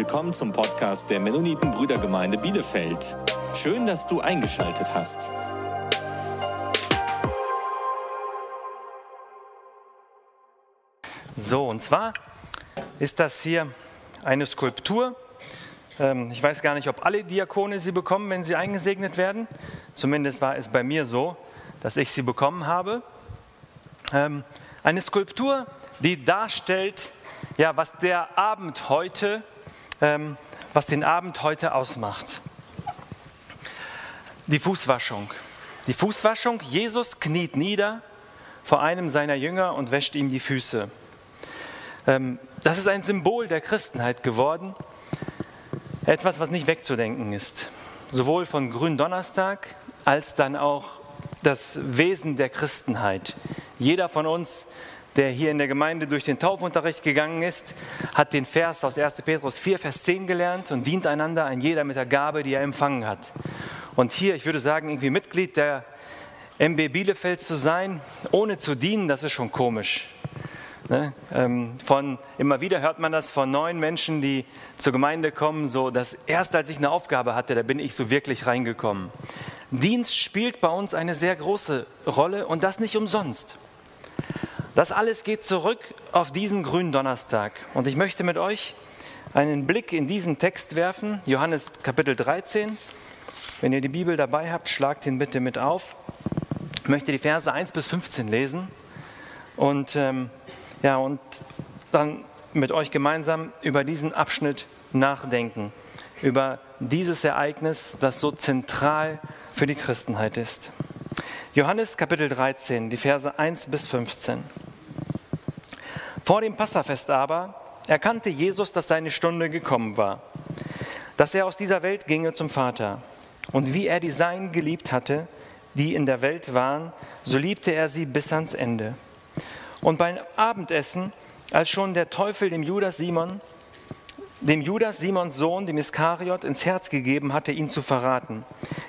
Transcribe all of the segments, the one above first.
willkommen zum Podcast der Mennoniten Brüdergemeinde Bielefeld. Schön, dass du eingeschaltet hast. So, und zwar ist das hier eine Skulptur. Ähm, ich weiß gar nicht, ob alle Diakone sie bekommen, wenn sie eingesegnet werden. Zumindest war es bei mir so, dass ich sie bekommen habe. Ähm, eine Skulptur, die darstellt, ja, was der Abend heute, ähm, was den Abend heute ausmacht. Die Fußwaschung. Die Fußwaschung, Jesus kniet nieder vor einem seiner Jünger und wäscht ihm die Füße. Ähm, das ist ein Symbol der Christenheit geworden. Etwas, was nicht wegzudenken ist. Sowohl von Gründonnerstag als dann auch das Wesen der Christenheit. Jeder von uns, der hier in der Gemeinde durch den Taufunterricht gegangen ist, hat den Vers aus 1. Petrus 4, Vers 10 gelernt und dient einander ein jeder mit der Gabe, die er empfangen hat. Und hier, ich würde sagen, irgendwie Mitglied der MB Bielefeld zu sein, ohne zu dienen, das ist schon komisch. Ne? Ähm, von, immer wieder hört man das von neuen Menschen, die zur Gemeinde kommen, so, dass erst als ich eine Aufgabe hatte, da bin ich so wirklich reingekommen. Dienst spielt bei uns eine sehr große Rolle und das nicht umsonst. Das alles geht zurück auf diesen grünen Donnerstag. Und ich möchte mit euch einen Blick in diesen Text werfen, Johannes Kapitel 13. Wenn ihr die Bibel dabei habt, schlagt ihn bitte mit auf. Ich möchte die Verse 1 bis 15 lesen und, ähm, ja, und dann mit euch gemeinsam über diesen Abschnitt nachdenken, über dieses Ereignis, das so zentral für die Christenheit ist. Johannes Kapitel 13, die Verse 1 bis 15. Vor dem Passafest aber erkannte Jesus, dass seine Stunde gekommen war, dass er aus dieser Welt ginge zum Vater. Und wie er die Seinen geliebt hatte, die in der Welt waren, so liebte er sie bis ans Ende. Und beim Abendessen, als schon der Teufel dem Judas Simon, dem Judas Simons Sohn, dem Iskariot, ins Herz gegeben hatte, ihn zu verraten.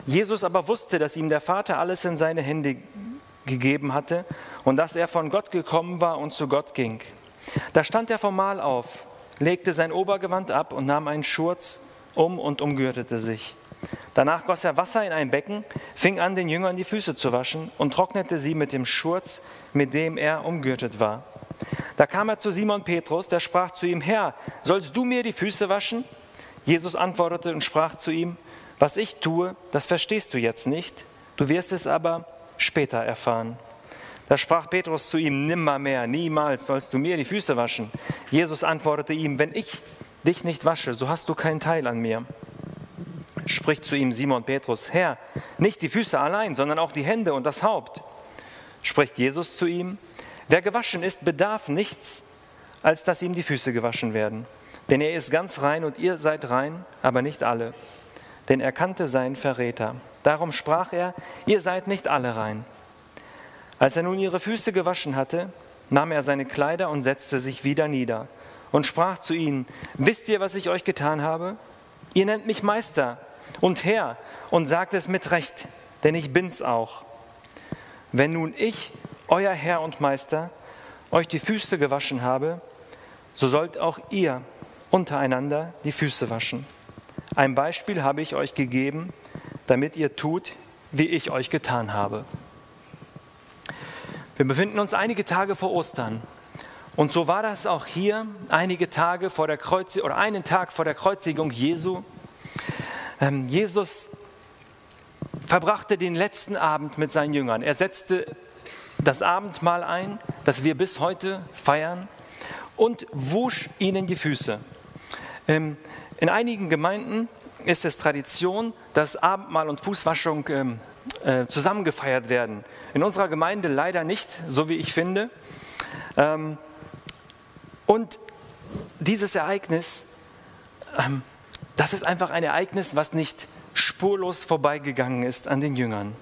Jesus aber wusste, dass ihm der Vater alles in seine Hände gegeben hatte und dass er von Gott gekommen war und zu Gott ging. Da stand er vom Mahl auf, legte sein Obergewand ab und nahm einen Schurz um und umgürtete sich. Danach goss er Wasser in ein Becken, fing an, den Jüngern die Füße zu waschen und trocknete sie mit dem Schurz, mit dem er umgürtet war. Da kam er zu Simon Petrus, der sprach zu ihm, Herr, sollst du mir die Füße waschen? Jesus antwortete und sprach zu ihm, was ich tue, das verstehst du jetzt nicht, du wirst es aber später erfahren. Da sprach Petrus zu ihm, nimmermehr, niemals sollst du mir die Füße waschen. Jesus antwortete ihm, wenn ich dich nicht wasche, so hast du keinen Teil an mir. Spricht zu ihm Simon Petrus, Herr, nicht die Füße allein, sondern auch die Hände und das Haupt. Spricht Jesus zu ihm, wer gewaschen ist, bedarf nichts, als dass ihm die Füße gewaschen werden. Denn er ist ganz rein und ihr seid rein, aber nicht alle. Denn er kannte seinen Verräter. Darum sprach er, ihr seid nicht alle rein. Als er nun ihre Füße gewaschen hatte, nahm er seine Kleider und setzte sich wieder nieder und sprach zu ihnen, wisst ihr, was ich euch getan habe? Ihr nennt mich Meister und Herr und sagt es mit Recht, denn ich bin's auch. Wenn nun ich, euer Herr und Meister, euch die Füße gewaschen habe, so sollt auch ihr untereinander die Füße waschen. Ein Beispiel habe ich euch gegeben, damit ihr tut, wie ich euch getan habe. Wir befinden uns einige Tage vor Ostern. Und so war das auch hier, einige Tage vor der Kreuzigung oder einen Tag vor der Kreuzigung Jesu. Ähm, Jesus verbrachte den letzten Abend mit seinen Jüngern. Er setzte das Abendmahl ein, das wir bis heute feiern, und wusch ihnen die Füße. Ähm, in einigen Gemeinden ist es Tradition, dass Abendmahl und Fußwaschung ähm, äh, zusammen gefeiert werden. In unserer Gemeinde leider nicht, so wie ich finde. Ähm, und dieses Ereignis, ähm, das ist einfach ein Ereignis, was nicht spurlos vorbeigegangen ist an den Jüngern.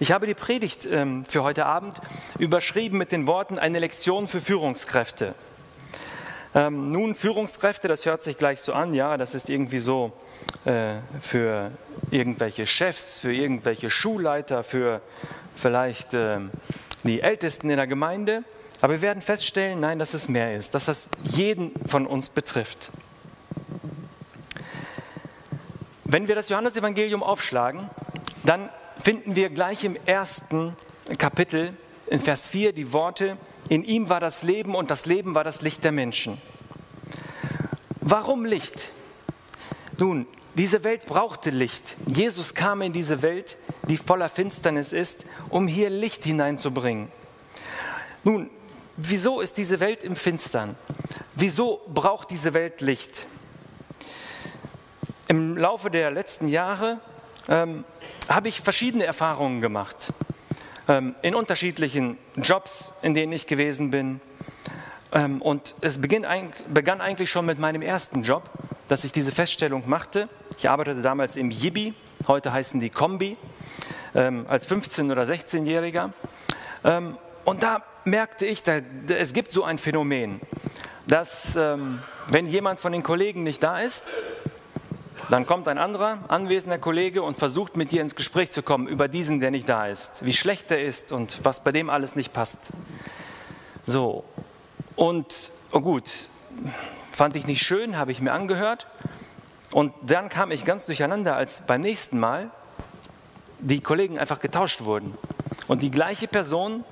Ich habe die Predigt ähm, für heute Abend überschrieben mit den Worten eine Lektion für Führungskräfte. Ähm, nun, Führungskräfte, das hört sich gleich so an, ja, das ist irgendwie so äh, für irgendwelche Chefs, für irgendwelche Schulleiter, für vielleicht äh, die Ältesten in der Gemeinde. Aber wir werden feststellen, nein, dass es mehr ist, dass das jeden von uns betrifft. wenn wir das Johannesevangelium aufschlagen, dann finden wir gleich im ersten Kapitel in Vers 4 die Worte, in ihm war das Leben und das Leben war das Licht der Menschen. Warum Licht? Nun, diese Welt brauchte Licht. Jesus kam in diese Welt, die voller Finsternis ist, um hier Licht hineinzubringen. Nun, wieso ist diese Welt im Finstern? Wieso braucht diese Welt Licht? Im Laufe der letzten Jahre ähm, habe ich verschiedene Erfahrungen gemacht. Ähm, in unterschiedlichen Jobs, in denen ich gewesen bin. Ähm, und es begann eigentlich schon mit meinem ersten Job, dass ich diese Feststellung machte. Ich arbeitete damals im Yibi, heute heißen die Kombi, ähm, als 15- oder 16-Jähriger. Ähm, und da merkte ich, es gibt so ein Phänomen, dass wenn jemand von den Kollegen nicht da ist, dann kommt ein anderer anwesender Kollege und versucht mit dir ins Gespräch zu kommen über diesen, der nicht da ist, wie schlecht er ist und was bei dem alles nicht passt. So, und oh gut, fand ich nicht schön, habe ich mir angehört. Und dann kam ich ganz durcheinander, als beim nächsten Mal die Kollegen einfach getauscht wurden. Und die gleiche Person,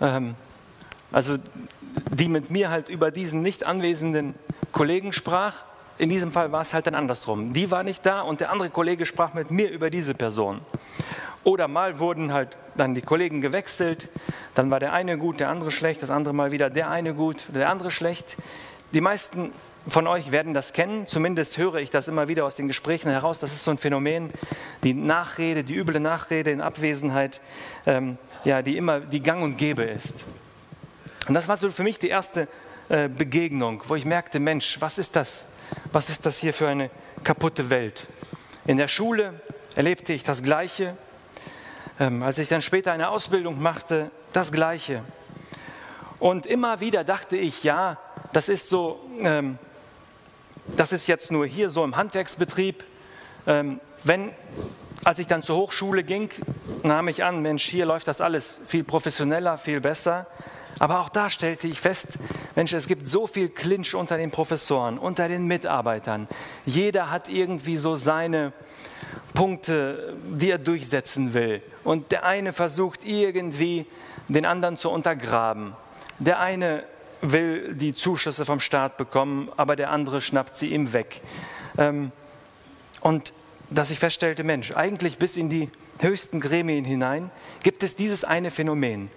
ähm, also die mit mir halt über diesen nicht anwesenden Kollegen sprach, in diesem Fall war es halt dann andersrum. Die war nicht da und der andere Kollege sprach mit mir über diese Person. Oder mal wurden halt dann die Kollegen gewechselt, dann war der eine gut, der andere schlecht, das andere Mal wieder der eine gut, der andere schlecht. Die meisten von euch werden das kennen, zumindest höre ich das immer wieder aus den Gesprächen heraus. Das ist so ein Phänomen, die Nachrede, die üble Nachrede in Abwesenheit, ähm, ja, die immer die Gang und Gäbe ist. Und das war so für mich die erste äh, Begegnung, wo ich merkte, Mensch, was ist das? Was ist das hier für eine kaputte Welt? In der Schule erlebte ich das Gleiche. Ähm, als ich dann später eine Ausbildung machte, das Gleiche. Und immer wieder dachte ich, ja, das ist so, ähm, das ist jetzt nur hier so im Handwerksbetrieb. Ähm, wenn, als ich dann zur Hochschule ging, nahm ich an, Mensch, hier läuft das alles viel professioneller, viel besser. Aber auch da stellte ich fest, Mensch, es gibt so viel Clinch unter den Professoren, unter den Mitarbeitern. Jeder hat irgendwie so seine Punkte, die er durchsetzen will. Und der eine versucht irgendwie den anderen zu untergraben. Der eine will die Zuschüsse vom Staat bekommen, aber der andere schnappt sie ihm weg. Ähm, und dass ich feststellte, Mensch, eigentlich bis in die höchsten Gremien hinein gibt es dieses eine Phänomen.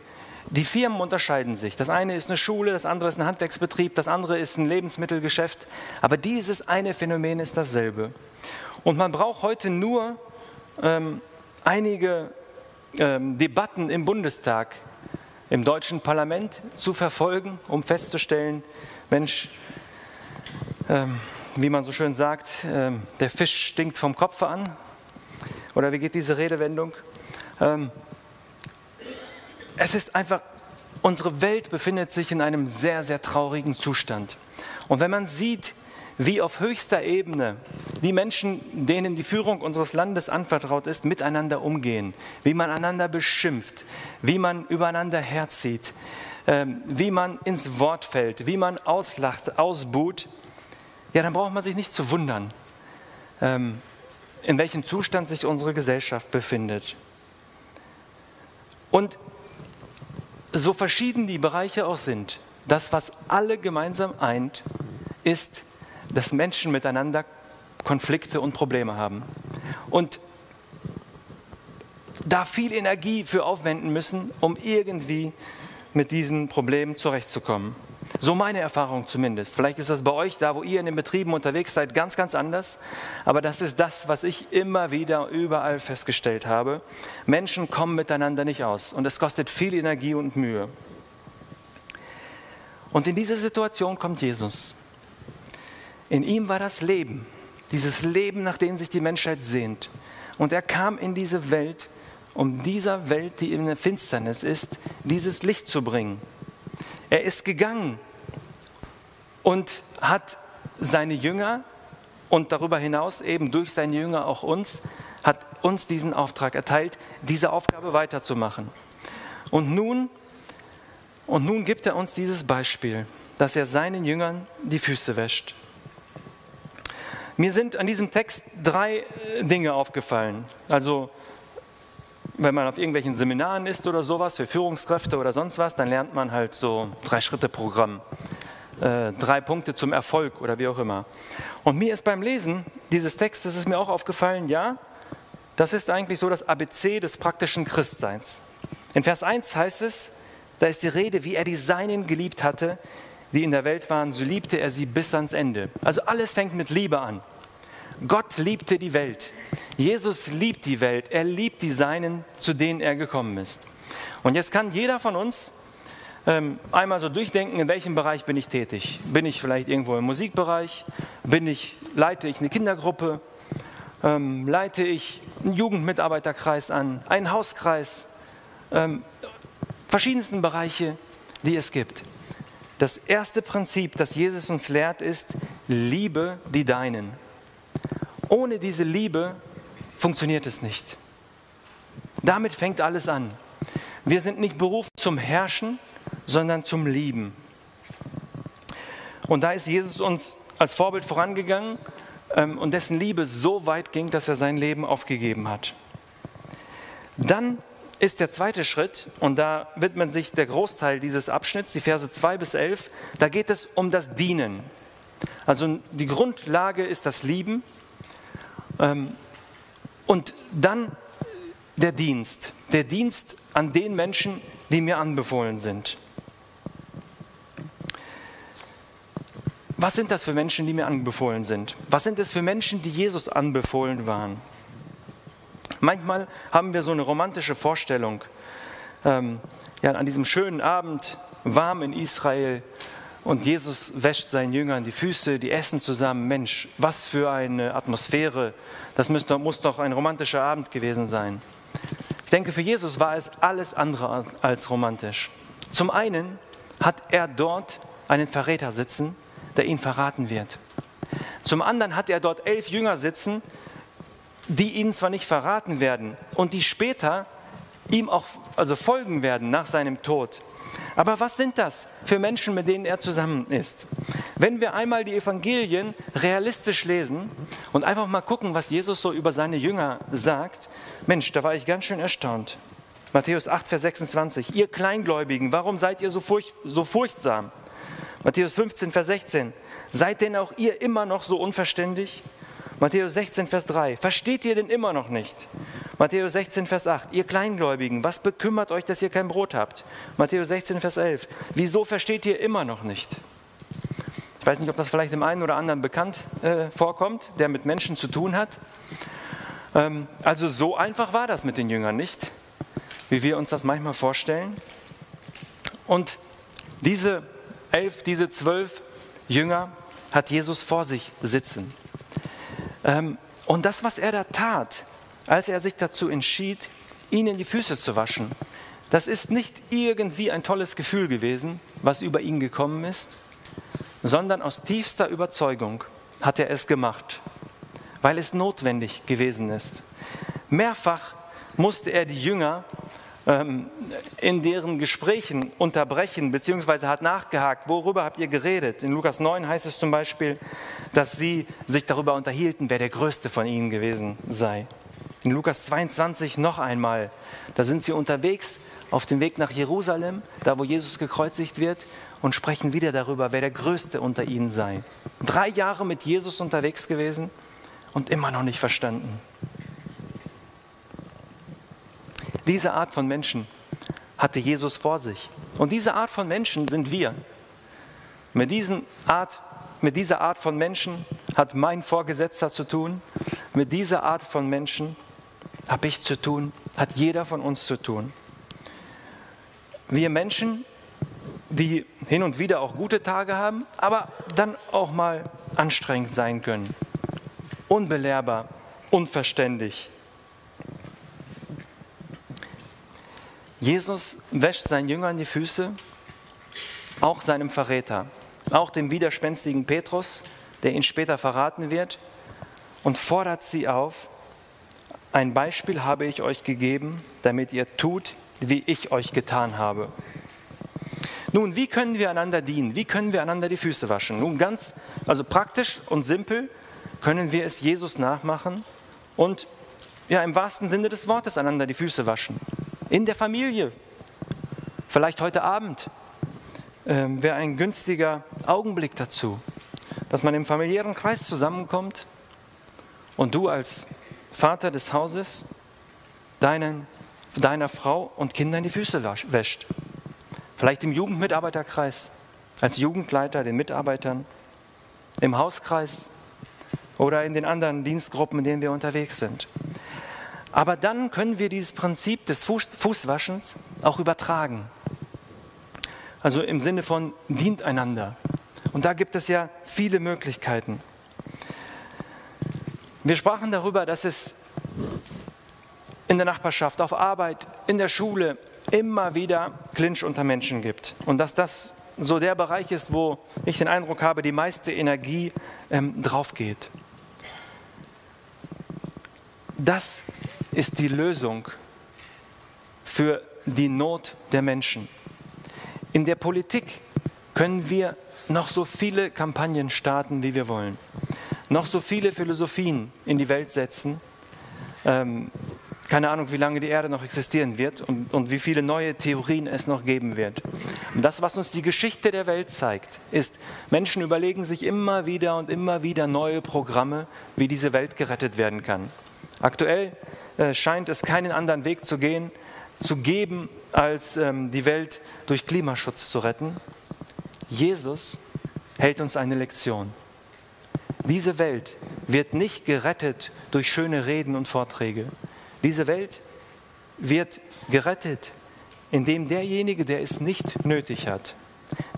Die Firmen unterscheiden sich. Das eine ist eine Schule, das andere ist ein Handwerksbetrieb, das andere ist ein Lebensmittelgeschäft. Aber dieses eine Phänomen ist dasselbe. Und man braucht heute nur ähm, einige ähm, Debatten im Bundestag, im deutschen Parlament zu verfolgen, um festzustellen, Mensch, ähm, wie man so schön sagt, ähm, der Fisch stinkt vom Kopf an. Oder wie geht diese Redewendung? Es ist einfach, unsere Welt befindet sich in einem sehr, sehr traurigen Zustand. Und wenn man sieht, wie auf höchster Ebene die Menschen, denen die Führung unseres Landes anvertraut ist, miteinander umgehen, wie man einander beschimpft, wie man übereinander herzieht, ähm, wie man ins Wort fällt, wie man auslacht, ausbuht, ja, dann braucht man sich nicht zu wundern, ähm, in welchem Zustand sich unsere Gesellschaft befindet. Und so verschieden die Bereiche auch sind, das, was alle gemeinsam eint, ist, dass Menschen miteinander Konflikte und Probleme haben. Und da viel Energie für aufwenden müssen, um irgendwie mit diesen Problemen zurechtzukommen. So meine Erfahrung zumindest. Vielleicht ist das bei euch, da wo ihr in den Betrieben unterwegs seid, ganz, ganz anders. Aber das ist das, was ich immer wieder überall festgestellt habe. Menschen kommen miteinander nicht aus und es kostet viel Energie und Mühe. Und in diese Situation kommt Jesus. In ihm war das Leben, dieses Leben, nach dem sich die Menschheit sehnt. Und er kam in diese Welt, um dieser Welt, die in der Finsternis ist, dieses Licht zu bringen. Er ist gegangen und hat seine Jünger und darüber hinaus eben durch seine Jünger auch uns, hat uns diesen Auftrag erteilt, diese Aufgabe weiterzumachen. Und nun, und nun gibt er uns dieses Beispiel, dass er seinen Jüngern die Füße wäscht. mir sind an diesem Text drei äh, Dinge aufgefallen. Also wenn man auf irgendwelchen Seminaren ist oder sowas, für Führungskräfte oder sonst was, dann lernt man halt so Drei-Schritte-Programm. Äh, drei Punkte zum Erfolg oder wie auch immer. Und mir ist beim Lesen dieses Textes ist mir auch aufgefallen, ja, das ist eigentlich so das ABC des praktischen Christseins. In Vers 1 heißt es, da ist die Rede, wie er die Seinen geliebt hatte, die in der Welt waren, so liebte er sie bis ans Ende. Also alles fängt mit Liebe an. Gott liebte die Welt. Jesus liebt die Welt. Er liebt die Seinen, zu denen er gekommen ist. Und jetzt kann jeder von uns ähm, einmal so durchdenken, in welchem Bereich bin ich tätig. Bin ich vielleicht irgendwo im Musikbereich? Bin ich, leite ich eine Kindergruppe? Ähm, leite ich einen Jugendmitarbeiterkreis an? Einen Hauskreis? Ähm, verschiedensten Bereiche, die es gibt. Das erste Prinzip, das Jesus uns lehrt, ist, liebe die Deinen. Ohne diese Liebe funktioniert es nicht. Damit fängt alles an. Wir sind nicht berufen zum Herrschen, sondern zum Lieben. Und da ist Jesus uns als Vorbild vorangegangen ähm, und dessen Liebe so weit ging, dass er sein Leben aufgegeben hat. Dann ist der zweite Schritt, und da widmet sich der Großteil dieses Abschnitts, die Verse 2 bis 11, da geht es um das Dienen. Also die Grundlage ist das Lieben und dann der Dienst, der Dienst an den Menschen, die mir anbefohlen sind. Was sind das für Menschen, die mir anbefohlen sind? Was sind es für Menschen, die Jesus anbefohlen waren? Manchmal haben wir so eine romantische Vorstellung. Ähm, ja, an diesem schönen Abend, warm in Israel, und Jesus wäscht seinen Jüngern die Füße, die essen zusammen. Mensch, was für eine Atmosphäre. Das muss doch, ein romantischer Abend gewesen sein. Ich denke, für Jesus war es alles andere als romantisch. Zum einen hat er dort einen Verräter sitzen, der ihn verraten wird. Zum anderen hat er dort elf Jünger sitzen, die ihn zwar nicht verraten werden und die später ihm auch also folgen werden nach seinem Tod. Aber was sind das für Menschen, mit denen er zusammen ist? Wenn wir einmal die Evangelien realistisch lesen und einfach mal gucken, was Jesus so über seine Jünger sagt, Mensch, da war ich ganz schön erstaunt. Matthäus 8, Vers 26, ihr Kleingläubigen, warum seid ihr so, furcht, so furchtsam? Matthäus 15, Vers 16, seid denn auch ihr immer noch so unverständig? Matthäus 16, Vers 3. Versteht ihr denn immer noch nicht? Matthäus 16, Vers 8. Ihr Kleingläubigen, was bekümmert euch, dass ihr kein Brot habt? Matthäus 16, Vers 11. Wieso versteht ihr immer noch nicht? Ich weiß nicht, ob das vielleicht dem einen oder anderen bekannt äh, vorkommt, der mit Menschen zu tun hat. Ähm, also so einfach war das mit den Jüngern nicht, wie wir uns das manchmal vorstellen. Und diese elf, diese zwölf Jünger hat Jesus vor sich sitzen. Ähm, und das, was er da tat, als er sich dazu entschied, ihnen die Füße zu waschen, das ist nicht irgendwie ein tolles Gefühl gewesen, was über ihn gekommen ist, sondern aus tiefster Überzeugung hat er es gemacht, weil es notwendig gewesen ist. Mehrfach musste er die Jünger ähm, in deren Gesprächen unterbrechen, beziehungsweise hat nachgehakt, worüber habt ihr geredet? In Lukas 9 heißt es zum Beispiel, dass sie sich darüber unterhielten, wer der Größte von ihnen gewesen sei. In Lukas 22 noch einmal, da sind sie unterwegs auf dem Weg nach Jerusalem, da wo Jesus gekreuzigt wird, und sprechen wieder darüber, wer der Größte unter ihnen sei. Drei Jahre mit Jesus unterwegs gewesen und immer noch nicht verstanden. Diese Art von Menschen hatte Jesus vor sich. Und diese Art von Menschen sind wir. Mit, diesen Art, mit dieser Art von Menschen hat mein Vorgesetzter zu tun. Mit dieser Art von Menschen habe ich zu tun, hat jeder von uns zu tun. Wir Menschen, die hin und wieder auch gute Tage haben, aber dann auch mal anstrengend sein können. Unbelehrbar, unverständlich, Jesus wäscht seinen Jüngern die Füße, auch seinem Verräter, auch dem widerspenstigen Petrus, der ihn später verraten wird, und fordert sie auf, ein Beispiel habe ich euch gegeben, damit ihr tut, wie ich euch getan habe. Nun, wie können wir einander dienen? Wie können wir einander die Füße waschen? Nun, ganz, also praktisch und simpel können wir es Jesus nachmachen und ja im wahrsten Sinne des Wortes einander die Füße waschen. In der Familie, vielleicht heute Abend, äh, wäre ein günstiger Augenblick dazu, dass man im familiären Kreis zusammenkommt und du als Vater des Hauses deinen, deiner Frau und Kindern die Füße wäscht. Vielleicht im Jugendmitarbeiterkreis, als Jugendleiter den Mitarbeitern, im Hauskreis oder in den anderen Dienstgruppen, in denen wir unterwegs sind. Aber dann können wir dieses Prinzip des Fuß, Fußwaschens auch übertragen. Also im Sinne von dient einander. Und da gibt es ja viele Möglichkeiten. Wir sprachen darüber, dass es in der Nachbarschaft, auf Arbeit, in der Schule immer wieder Clinch unter Menschen gibt. Und dass das so der Bereich ist, wo ich den Eindruck habe, die meiste Energie ähm, drauf geht. Das ist die Lösung für die Not der Menschen. In der Politik können wir noch so viele Kampagnen starten, wie wir wollen, noch so viele Philosophien in die Welt setzen. Ähm, keine Ahnung, wie lange die Erde noch existieren wird und, und wie viele neue Theorien es noch geben wird. Und das, was uns die Geschichte der Welt zeigt, ist, Menschen überlegen sich immer wieder und immer wieder neue Programme, wie diese Welt gerettet werden kann. Aktuell äh, scheint es keinen anderen Weg zu gehen, zu geben, als ähm, die Welt durch Klimaschutz zu retten. Jesus hält uns eine Lektion. Diese Welt wird nicht gerettet durch schöne Reden und Vorträge. Diese Welt wird gerettet, indem derjenige, der es nicht nötig hat,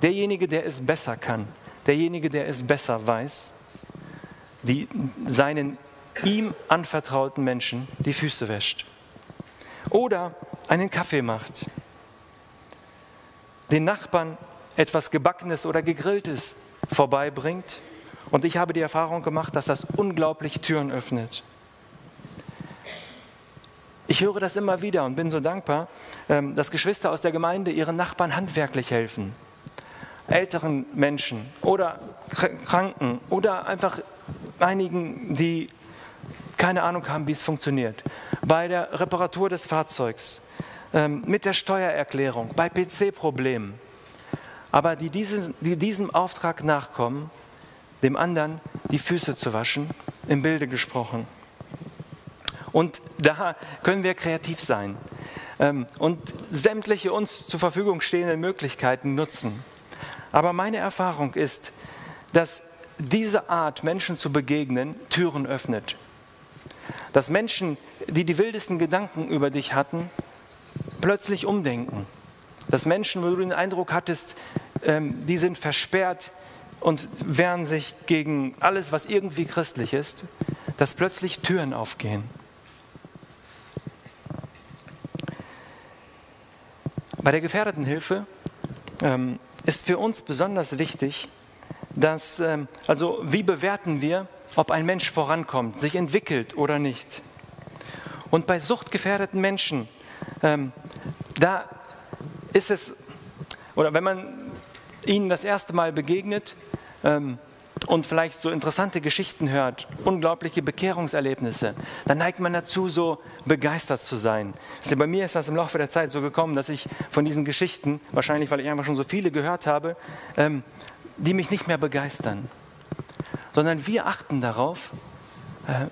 derjenige, der es besser kann, derjenige, der es besser weiß, die seinen ihm anvertrauten Menschen die Füße wäscht. Oder einen Kaffee macht, den Nachbarn etwas Gebackenes oder Gegrilltes vorbeibringt. Und ich habe die Erfahrung gemacht, dass das unglaublich Türen öffnet. Ich höre das immer wieder und bin so dankbar, ähm, dass Geschwister aus der Gemeinde ihren Nachbarn handwerklich helfen. Älteren Menschen oder Kranken oder einfach einigen, die keine Ahnung haben, wie es funktioniert. Bei der Reparatur des Fahrzeugs, ähm, mit der Steuererklärung, bei PC-Problemen. Aber die, diesem Auftrag nachkommen, dem anderen die Füße zu waschen, im Bilde gesprochen. Und da können wir kreativ sein ähm, und sämtliche uns zur Verfügung stehenden Möglichkeiten nutzen. Aber meine Erfahrung ist, dass diese Art, Menschen zu begegnen, Türen öffnet. Dass Menschen, die die wildesten Gedanken über dich hatten, plötzlich umdenken. Dass Menschen, wo du den Eindruck hattest, ähm, die sind versperrt und wehren sich gegen alles, was irgendwie christlich ist, dass plötzlich Türen aufgehen. Bei der Gefährdetenhilfe ähm, ist für uns besonders wichtig, dass, ähm, also wie bewerten wir, ob ein Mensch vorankommt, sich entwickelt oder nicht. Und bei suchtgefährdeten Menschen, ähm, da ist es, oder wenn man ihnen das erste Mal begegnet ähm, und vielleicht so interessante Geschichten hört, unglaubliche Bekehrungserlebnisse, dann neigt man dazu, so begeistert zu sein. Bei mir ist das im Laufe der Zeit so gekommen, dass ich von diesen Geschichten, wahrscheinlich weil ich einfach schon so viele gehört habe, ähm, die mich nicht mehr begeistern sondern wir achten darauf, äh,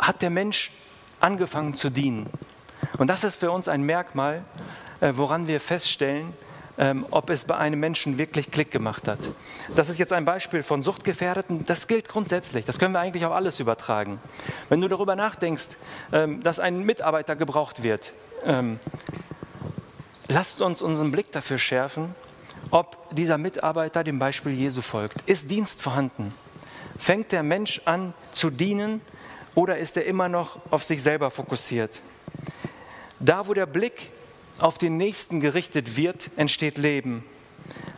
hat der Mensch angefangen zu dienen. Und das ist für uns ein Merkmal, äh, woran wir feststellen, ähm, ob es bei einem Menschen wirklich Klick gemacht hat. Das ist jetzt ein Beispiel von Suchtgefährdeten. Das gilt grundsätzlich. Das können wir eigentlich auf alles übertragen. Wenn du darüber nachdenkst, ähm, dass ein Mitarbeiter gebraucht wird, ähm, lasst uns unseren Blick dafür schärfen, ob dieser Mitarbeiter dem Beispiel Jesu folgt. Ist Dienst vorhanden? Fängt der Mensch an zu dienen oder ist er immer noch auf sich selber fokussiert? Da, wo der Blick auf den Nächsten gerichtet wird, entsteht Leben.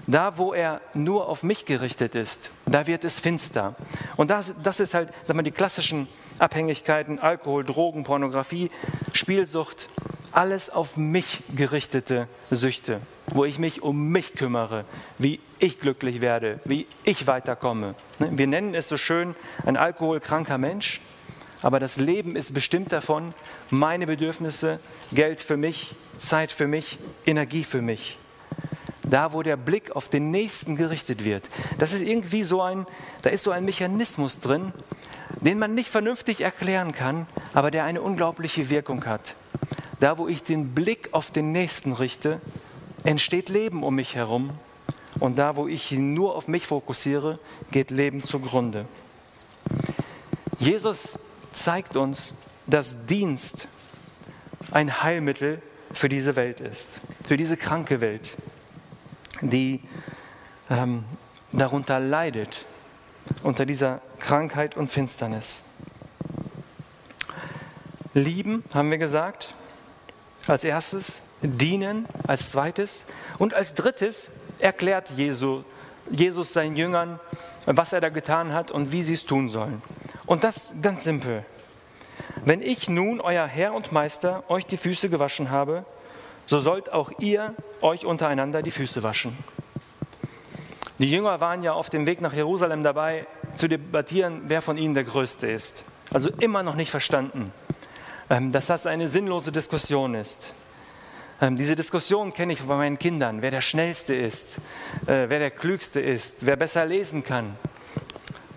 Da, wo er nur auf mich gerichtet ist, da wird es finster. Und das, das ist halt, sag mal, die klassischen Abhängigkeiten, Alkohol, Drogen, Pornografie, Spielsucht, alles auf mich gerichtete Süchte, wo ich mich um mich kümmere, wie ich glücklich werde, wie ich weiterkomme. Ne, wir nennen es so schön ein alkoholkranker Mensch, aber das Leben ist bestimmt davon, meine Bedürfnisse, Geld für mich, Zeit für mich, Energie für mich. Da, wo der Blick auf den Nächsten gerichtet wird. Das ist irgendwie so ein, da ist so ein Mechanismus drin, den man nicht vernünftig erklären kann, aber der eine unglaubliche Wirkung hat. Da, wo ich den Blick auf den Nächsten richte, entsteht Leben um mich herum. Und da, wo ich nur auf mich fokussiere, geht Leben zugrunde. Jesus zeigt uns, dass Dienst ein Heilmittel für diese Welt ist, für diese kranke Welt, die ähm, darunter leidet, unter dieser Krankheit und Finsternis. Lieben, haben wir gesagt, als erstes, dienen als zweites und als drittes erklärt Jesu, Jesus seinen Jüngern, was er da getan hat und wie sie es tun sollen. Und das ganz simpel. Wenn ich nun, euer Herr und Meister, euch die Füße gewaschen habe, so sollt auch ihr euch untereinander die Füße waschen. Die Jünger waren ja auf dem Weg nach Jerusalem dabei, zu debattieren, wer von ihnen der Größte ist. Also immer noch nicht verstanden, ähm, dass das eine sinnlose Diskussion ist. Ähm, diese Diskussion kenne ich bei meinen Kindern, wer der Schnellste ist, äh, wer der Klügste ist, wer besser lesen kann.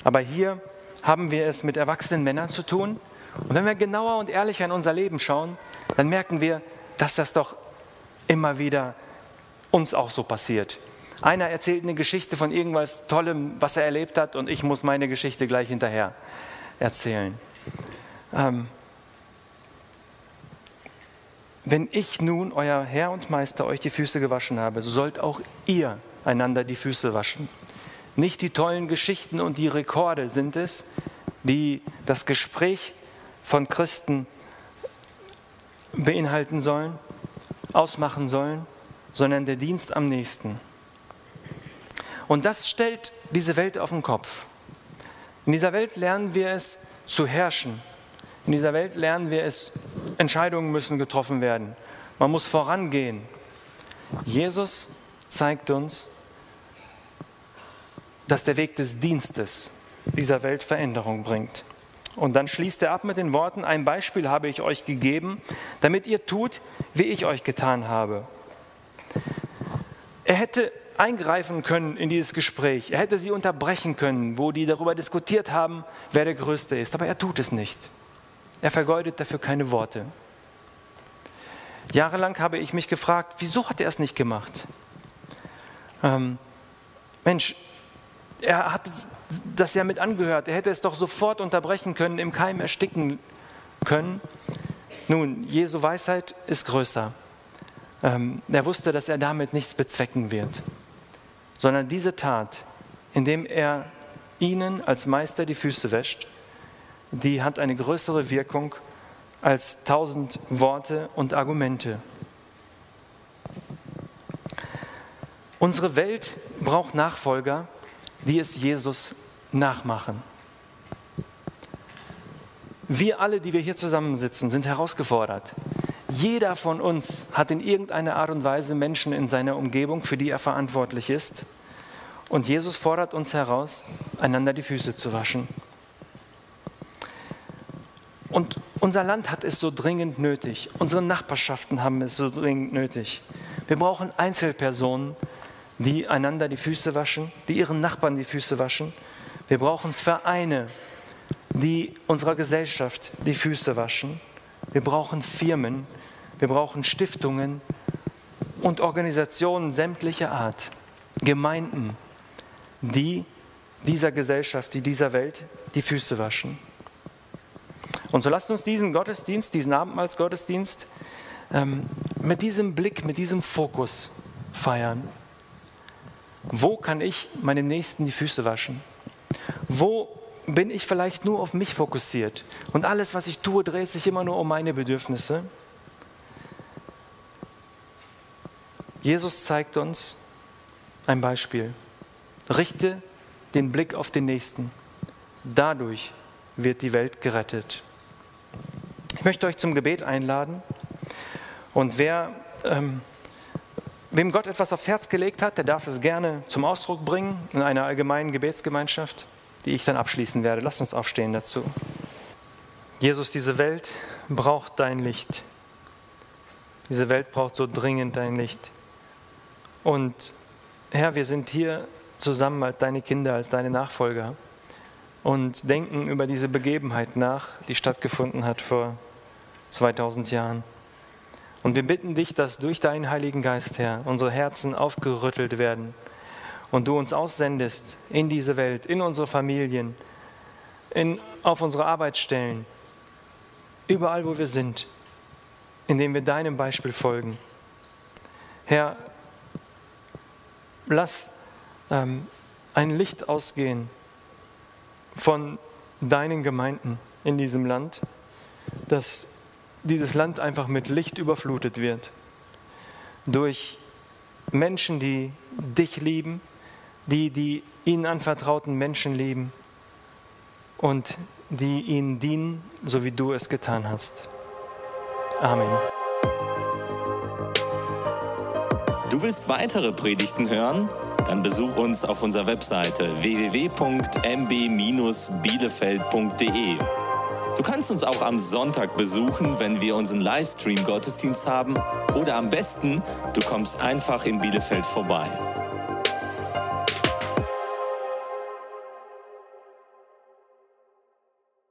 Aber hier haben wir es mit erwachsenen Männern zu tun. Und wenn wir genauer und ehrlicher in unser Leben schauen, dann merken wir, dass das doch immer wieder uns auch so passiert. Einer erzählt eine Geschichte von irgendwas Tollem, was er erlebt hat, und ich muss meine Geschichte gleich hinterher erzählen. Ähm, wenn ich nun, euer Herr und Meister, euch die Füße gewaschen habe, so sollt auch ihr einander die Füße waschen. Nicht die tollen Geschichten und die Rekorde sind es, die das Gespräch von Christen beinhalten sollen, ausmachen sollen, sondern der Dienst am nächsten. Und das stellt diese Welt auf den Kopf. In dieser Welt lernen wir es zu herrschen. In dieser Welt lernen wir es, Entscheidungen müssen getroffen werden. Man muss vorangehen. Jesus zeigt uns, dass der Weg des Dienstes dieser Welt Veränderung bringt. Und dann schließt er ab mit den Worten, ein Beispiel habe ich euch gegeben, damit ihr tut, wie ich euch getan habe. Er hätte eingreifen können in dieses Gespräch. Er hätte sie unterbrechen können, wo die darüber diskutiert haben, wer der Größte ist. Aber er tut es nicht. Er vergeudet dafür keine Worte. Jahrelang habe ich mich gefragt, wieso hat er es nicht gemacht? Ähm, Mensch, er hat das ja mit angehört. Er hätte es doch sofort unterbrechen können, im Keim ersticken können. Nun, Jesu Weisheit ist größer. Ähm, er wusste, dass er damit nichts bezwecken wird sondern diese Tat, indem er ihnen als Meister die Füße wäscht, die hat eine größere Wirkung als tausend Worte und Argumente. Unsere Welt braucht Nachfolger, die es Jesus nachmachen. Wir alle, die wir hier zusammensitzen, sind herausgefordert. Jeder von uns hat in irgendeiner Art und Weise Menschen in seiner Umgebung, für die er verantwortlich ist. Und Jesus fordert uns heraus, einander die Füße zu waschen. Und unser Land hat es so dringend nötig. Unsere Nachbarschaften haben es so dringend nötig. Wir brauchen Einzelpersonen, die einander die Füße waschen, die ihren Nachbarn die Füße waschen. Wir brauchen Vereine, die unserer Gesellschaft die Füße waschen. Wir brauchen Firmen, wir brauchen Stiftungen und Organisationen sämtlicher Art, Gemeinden, die dieser Gesellschaft, die dieser Welt die Füße waschen. Und so lasst uns diesen Gottesdienst, diesen Abendmahlsgottesdienst ähm, mit diesem Blick, mit diesem Fokus feiern. Wo kann ich meinem Nächsten die Füße waschen? Wo bin ich vielleicht nur auf mich fokussiert und alles, was ich tue, dreht sich immer nur um meine Bedürfnisse? Jesus zeigt uns ein Beispiel. Richte den Blick auf den Nächsten. Dadurch wird die Welt gerettet. Ich möchte euch zum Gebet einladen Und wer, ähm, wem Gott etwas aufs Herz gelegt hat, der darf es gerne zum Ausdruck bringen in einer allgemeinen Gebetsgemeinschaft, die ich dann abschließen werde. Lasst uns aufstehen dazu. Jesus, diese Welt braucht dein Licht. Diese Welt braucht so dringend dein Licht. Und Herr, wir sind hier zusammen als deine Kinder, als deine Nachfolger und denken über diese Begebenheit nach, die stattgefunden hat vor 2000 Jahren. Und wir bitten dich, dass durch deinen Heiligen Geist, Herr, unsere Herzen aufgerüttelt werden und du uns aussendest in diese Welt, in unsere Familien, in, auf unsere Arbeitsstellen, überall, wo wir sind, indem wir deinem Beispiel folgen. Herr, lass ähm, ein Licht ausgehen von deinen Gemeinden in diesem Land, dass dieses Land einfach mit Licht überflutet wird. Durch Menschen, die dich lieben, die die ihnen anvertrauten Menschen lieben und die ihnen dienen, so wie du es getan hast. Amen. Du willst weitere Predigten hören? Dann besuch uns auf unserer Webseite www.mb-bielefeld.de. Du kannst uns auch am Sonntag besuchen, wenn wir unseren Livestream-Gottesdienst haben. Oder am besten, du kommst einfach in Bielefeld vorbei.